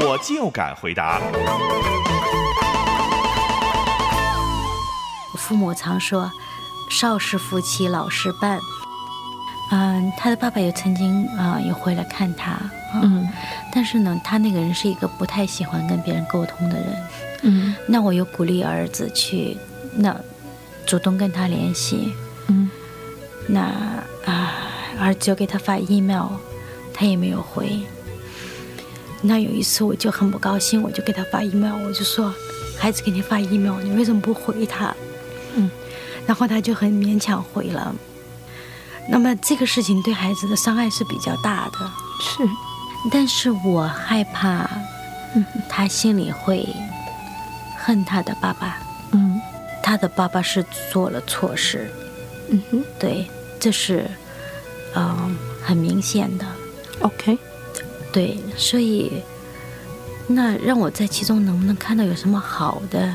我就敢回答。父母常说“少时夫妻老时伴”。嗯，他的爸爸也曾经啊，也回来看他。嗯，但是呢，他那个人是一个不太喜欢跟别人沟通的人。嗯，那我又鼓励儿子去那主动跟他联系。嗯，那啊，儿子就给他发 email，他也没有回。那有一次我就很不高兴，我就给他发 email，我就说：“孩子给你发 email，你为什么不回他？”嗯，然后他就很勉强回了。那么这个事情对孩子的伤害是比较大的，是。但是我害怕，嗯，他心里会恨他的爸爸。嗯，他的爸爸是做了错事。嗯哼，对，这是嗯很明显的。OK。对，所以那让我在其中能不能看到有什么好的？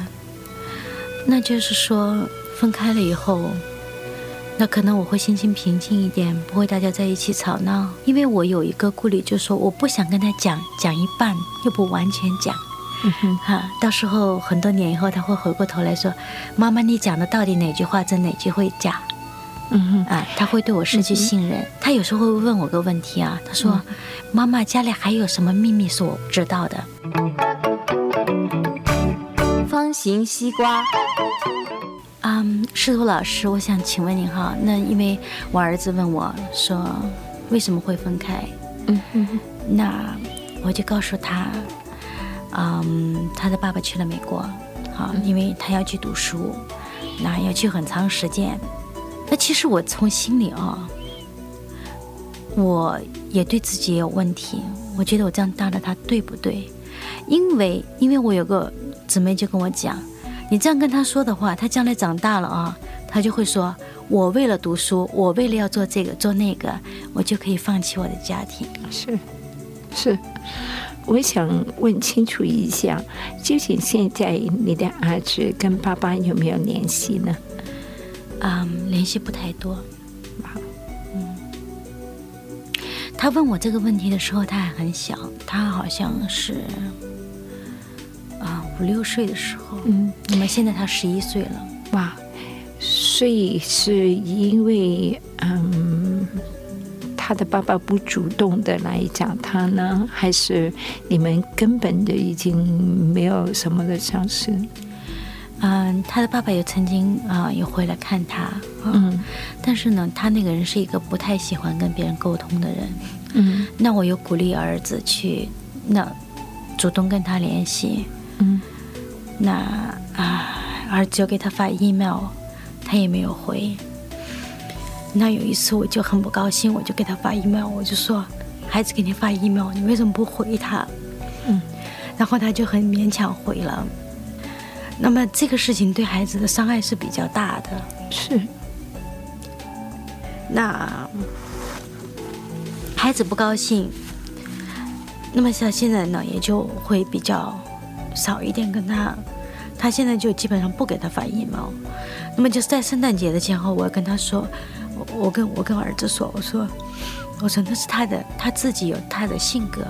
那就是说分开了以后，那可能我会心情平静一点，不会大家在一起吵闹。因为我有一个顾虑，就是说我不想跟他讲讲一半，又不完全讲。嗯哼，哈，到时候很多年以后，他会回过头来说：“妈妈，你讲的到底哪句话真，哪句会假？”嗯哼，啊，他会对我失去信任。他有时候会问我个问题啊，他说：“妈妈，家里还有什么秘密是我不知道的？”方形西瓜，嗯，师徒老师，我想请问您哈，那因为我儿子问我说为什么会分开，嗯哼，那我就告诉他，嗯，他的爸爸去了美国，好，因为他要去读书，那要去很长时间。那其实我从心里啊，我也对自己也有问题。我觉得我这样大了他对不对？因为因为我有个姊妹就跟我讲，你这样跟他说的话，他将来长大了啊，他就会说：我为了读书，我为了要做这个做那个，我就可以放弃我的家庭。是是，我想问清楚一下，究竟现在你的儿子跟爸爸有没有联系呢？嗯，联系不太多。嗯，他问我这个问题的时候，他还很小，他好像是啊五六岁的时候。嗯，那么现在他十一岁了。哇，所以是因为嗯，他的爸爸不主动的来讲他呢，还是你们根本就已经没有什么的相识？嗯，他的爸爸也曾经啊，也回来看他。嗯，但是呢，他那个人是一个不太喜欢跟别人沟通的人。嗯，那我又鼓励儿子去那主动跟他联系。嗯，那啊，儿子就给他发 email，他也没有回。那有一次我就很不高兴，我就给他发 email，我就说：“孩子给你发 email，你为什么不回他？”嗯，然后他就很勉强回了。那么这个事情对孩子的伤害是比较大的，是。那孩子不高兴，那么像现在呢，也就会比较少一点跟他。他现在就基本上不给他发 email。那么就是在圣诞节的前后，我跟他说，我我跟我跟儿子说，我说，我说那是他的，他自己有他的性格。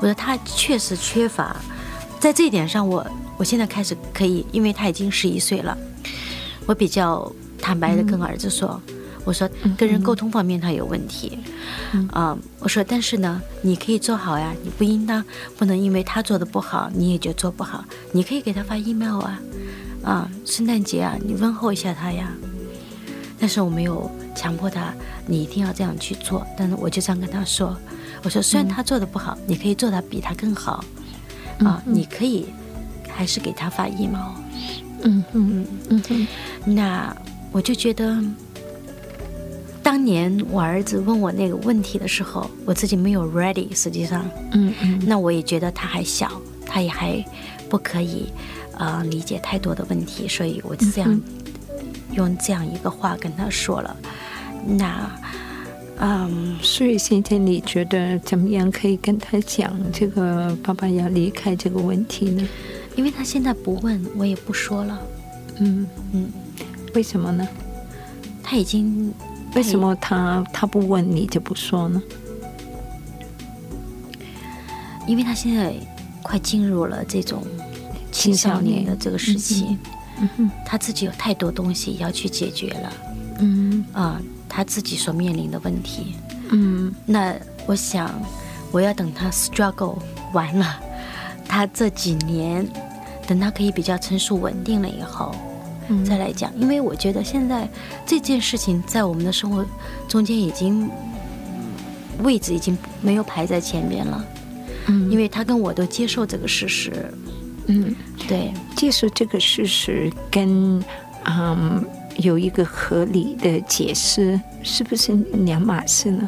我说他确实缺乏，在这一点上我。我现在开始可以，因为他已经十一岁了，我比较坦白的跟儿子说，我说跟人沟通方面他有问题，啊，我说但是呢，你可以做好呀，你不应当不能因为他做的不好，你也就做不好，你可以给他发 email 啊，啊，圣诞节啊，你问候一下他呀，但是我没有强迫他，你一定要这样去做，但是我就这样跟他说，我说虽然他做的不好，你可以做的比他更好，啊，你可以。还是给他发 email，嗯嗯嗯嗯，那我就觉得当年我儿子问我那个问题的时候，我自己没有 ready，实际上，嗯嗯。那我也觉得他还小，他也还不可以呃理解太多的问题，所以我就这样、用这样一个话跟他说了。那嗯，所以现在你觉得怎么样可以跟他讲这个爸爸要离开这个问题呢？因为他现在不问，我也不说了。嗯嗯，为什么呢？他已经为什么他他不问你就不说呢？因为他现在快进入了这种青少年的这个时期，他自己有太多东西要去解决了嗯啊、他自己所面临的问题。嗯那我想，我要等他 struggle 完了，他这几年，等他可以比较成熟稳定了以后，嗯再来讲。因为我觉得现在这件事情在我们的生活中间已经位置已经没有排在前面了，嗯因为他跟我都接受这个事实。嗯，对，接受这个事实跟嗯有一个合理的解释，是不是两码事呢？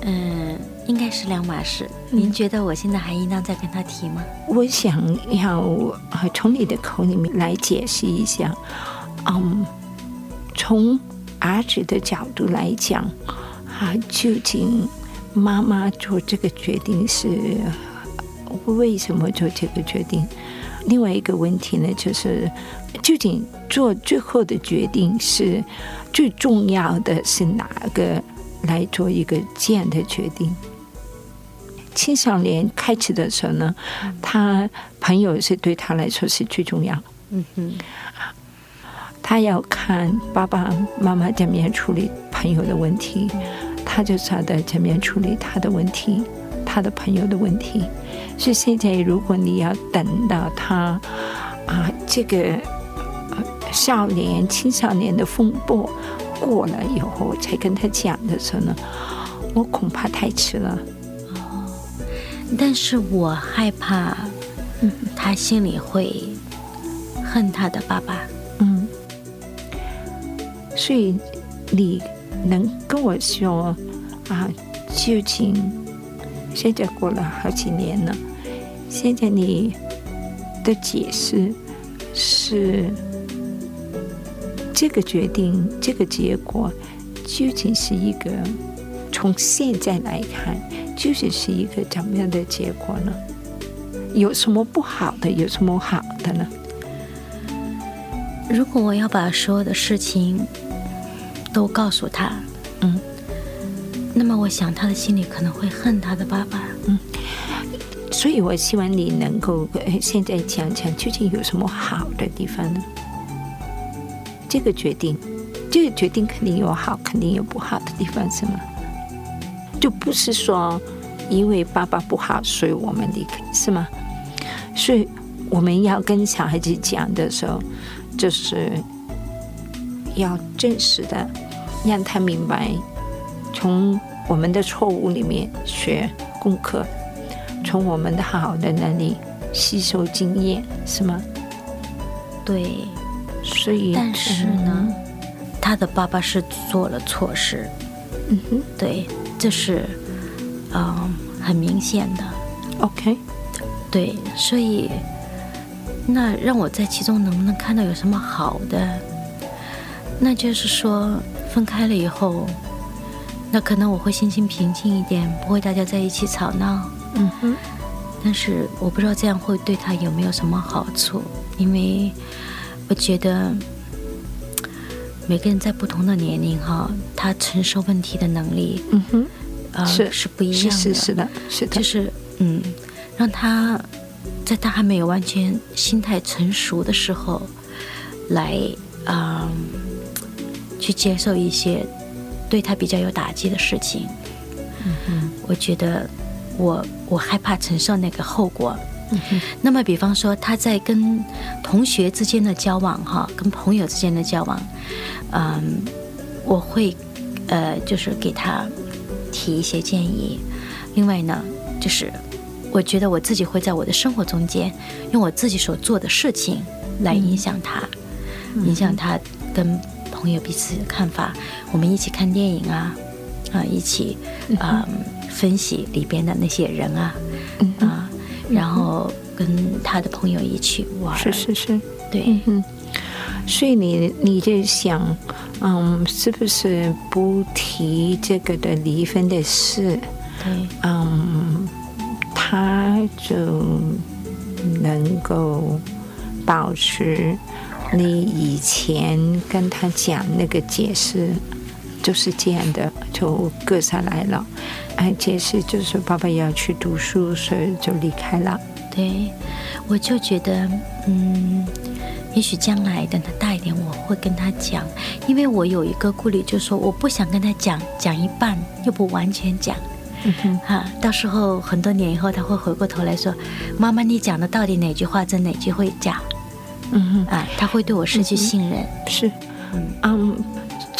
嗯，应该是两码事。您觉得我现在还应当再跟他提吗？我想要呃从你的口里面来解释一下，嗯，从儿子的角度来讲，啊，究竟妈妈做这个决定是为什么做这个决定？另外一个问题呢，就是究竟做最后的决定是最重要的是哪个来做一个这样的决定？青少年开始的时候呢，他朋友是对他来说是最重要。嗯哼，他要看爸爸妈妈怎么样处理朋友的问题，他就晓得怎么样处理他的问题，他的朋友的问题。所以现在，如果你要等到他啊这个少年、青少年的风波过了以后，才跟他讲的时候呢，我恐怕太迟了。但是我害怕，嗯他心里会恨他的爸爸。嗯，所以你能跟我说啊，究竟现在过了好几年了，现在你的解释是这个决定、这个结果究竟是一个从现在来看，究竟是一个怎么样的结果呢？有什么不好的？有什么好的呢？如果我要把所有的事情都告诉他，嗯，那么我想他的心里可能会恨他的爸爸。嗯所以我希望你能够呃现在讲讲究竟有什么好的地方呢？这个决定，这个决定肯定有好，肯定有不好的地方，是吗？就不是说因为爸爸不好，所以我们离开，是吗？所以我们要跟小孩子讲的时候，就是要真实的让他明白，从我们的错误里面学功课，从我们的好的那里吸收经验，是吗？对，所以，但是呢，他的爸爸是做了错事，嗯哼对，这是嗯很明显的。，OK，对，所以那让我在其中能不能看到有什么好的？那就是说，分开了以后，那可能我会心情平静一点，不会大家在一起吵闹。嗯哼，但是我不知道这样会对他有没有什么好处，因为我觉得每个人在不同的年龄哈，他承受问题的能力嗯哼，呃是是不一样的。是是的，是的，就是嗯，让他在他还没有完全心态成熟的时候，来啊、去接受一些对他比较有打击的事情。嗯哼我觉得我我害怕承受那个后果。嗯 那么，比方说他在跟同学之间的交往，哈，跟朋友之间的交往，嗯，我会呃，就是给他提一些建议。另外呢，就是我觉得我自己会在我的生活中间，用我自己所做的事情来影响他，影响他跟朋友彼此的看法，我们一起看电影啊，啊，一起啊、分析里边的那些人啊，啊，然后跟他的朋友一起玩，是是是，对，嗯，所以你你就想，嗯，是不是不提这个的离婚的事，对，嗯，他就能够保持你以前跟他讲那个解释。就是这样的，就割下来了。哎，解释就是爸爸要去读书，所以就离开了。对，我就觉得，嗯，也许将来等他大一点，我会跟他讲，因为我有一个顾虑，就是说我不想跟他讲，讲一半又不完全讲，嗯哼，哈，到时候很多年以后他会回过头来说，妈妈你讲的到底哪句话真，哪句会假？嗯哼。啊，他会对我失去信任。是，嗯嗯，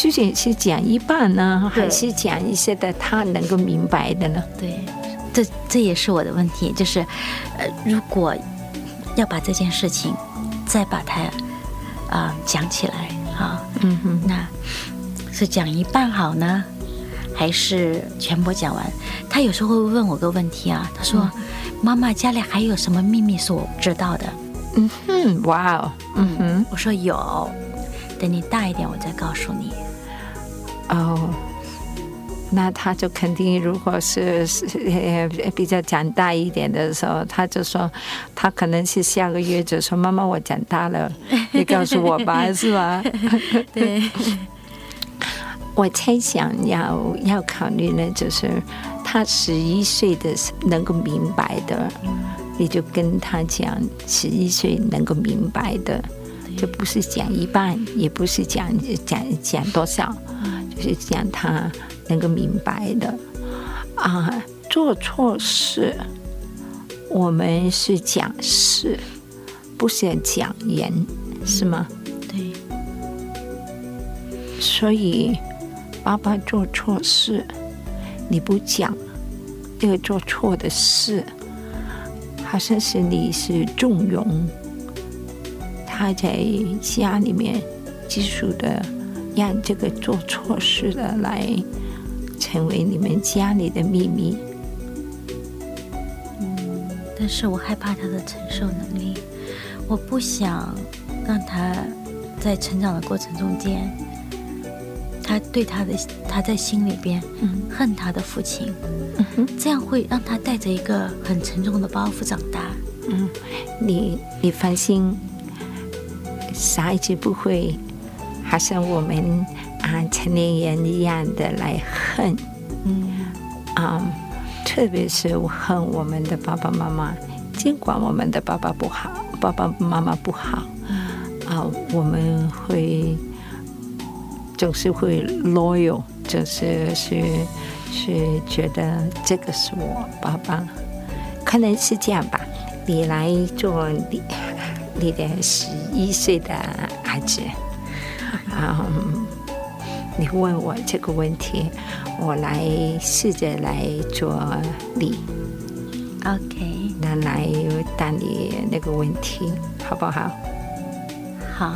究竟是讲一半呢，还是讲一些的他能够明白的呢？对，这这也是我的问题，就是，呃，如果要把这件事情再把它啊、讲起来啊，嗯哼，那是讲一半好呢，还是全部讲完？他有时候会问我个问题啊，他说：“妈妈，家里还有什么秘密是我不知道的嗯哼，哇哦，嗯哼，？”我说：“有，等你大一点，我再告诉你。哦。那他就肯定，如果是比较长大一点的时候，他就说，他可能是下个月就说：“妈妈，我长大了，你告诉我吧，是吧？”对，我猜想要要考虑呢，就是他十一岁的能够明白的，你就跟他讲十一岁能够明白的，就不是讲一半，也不是讲讲讲多少，就是讲他能够明白的啊。做错事，我们是讲事，不是讲人，是吗？对，所以，爸爸做错事，你不讲这个做错的事，好像是你是纵容他在家里面继续的让这个做错事的来成为你们家里的秘密。嗯但是我害怕他的承受能力，我不想让他在成长的过程中间，他对他的他在心里边嗯恨他的父亲，嗯，这样会让他带着一个很沉重的包袱长大。嗯，你你放心，小孩子不会好像我们啊成年人一样的来恨。嗯，啊、特别是恨我们的爸爸妈妈，尽管我们的爸爸不好，爸爸妈妈不好，啊、我们会总是会 loyal，就是是是觉得这个是我爸爸，可能是这样吧。你来做你你的十一岁的儿子，啊、你问我这个问题，我来试着来做你，OK，那来答你那个问题，好不？好，好。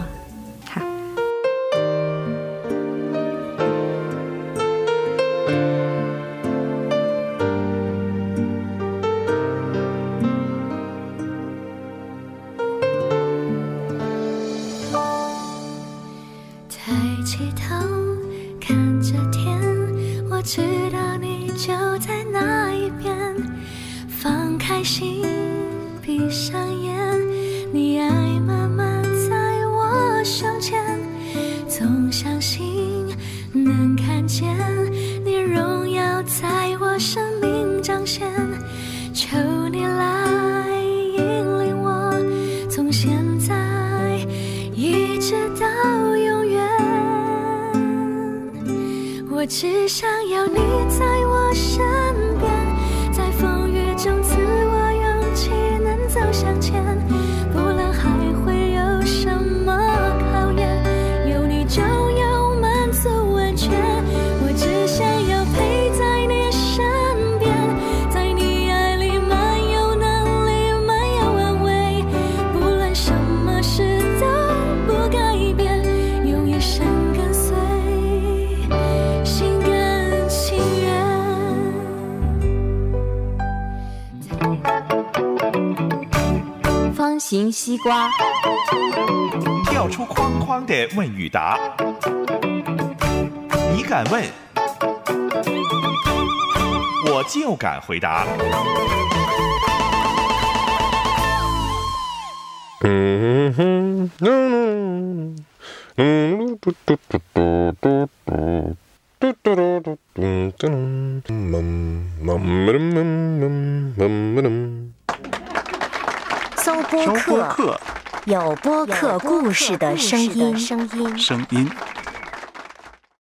只想西瓜，跳出框框的问与答，你敢问，我就敢回答。嗯哼，嗯嗯，嘟嘟嘟嘟嘟嘟。嘟嘟嘟嘟嘟嘟，嗯嗯嗯嗯嗯搜播收播客，客，有播客故事的声音。声音。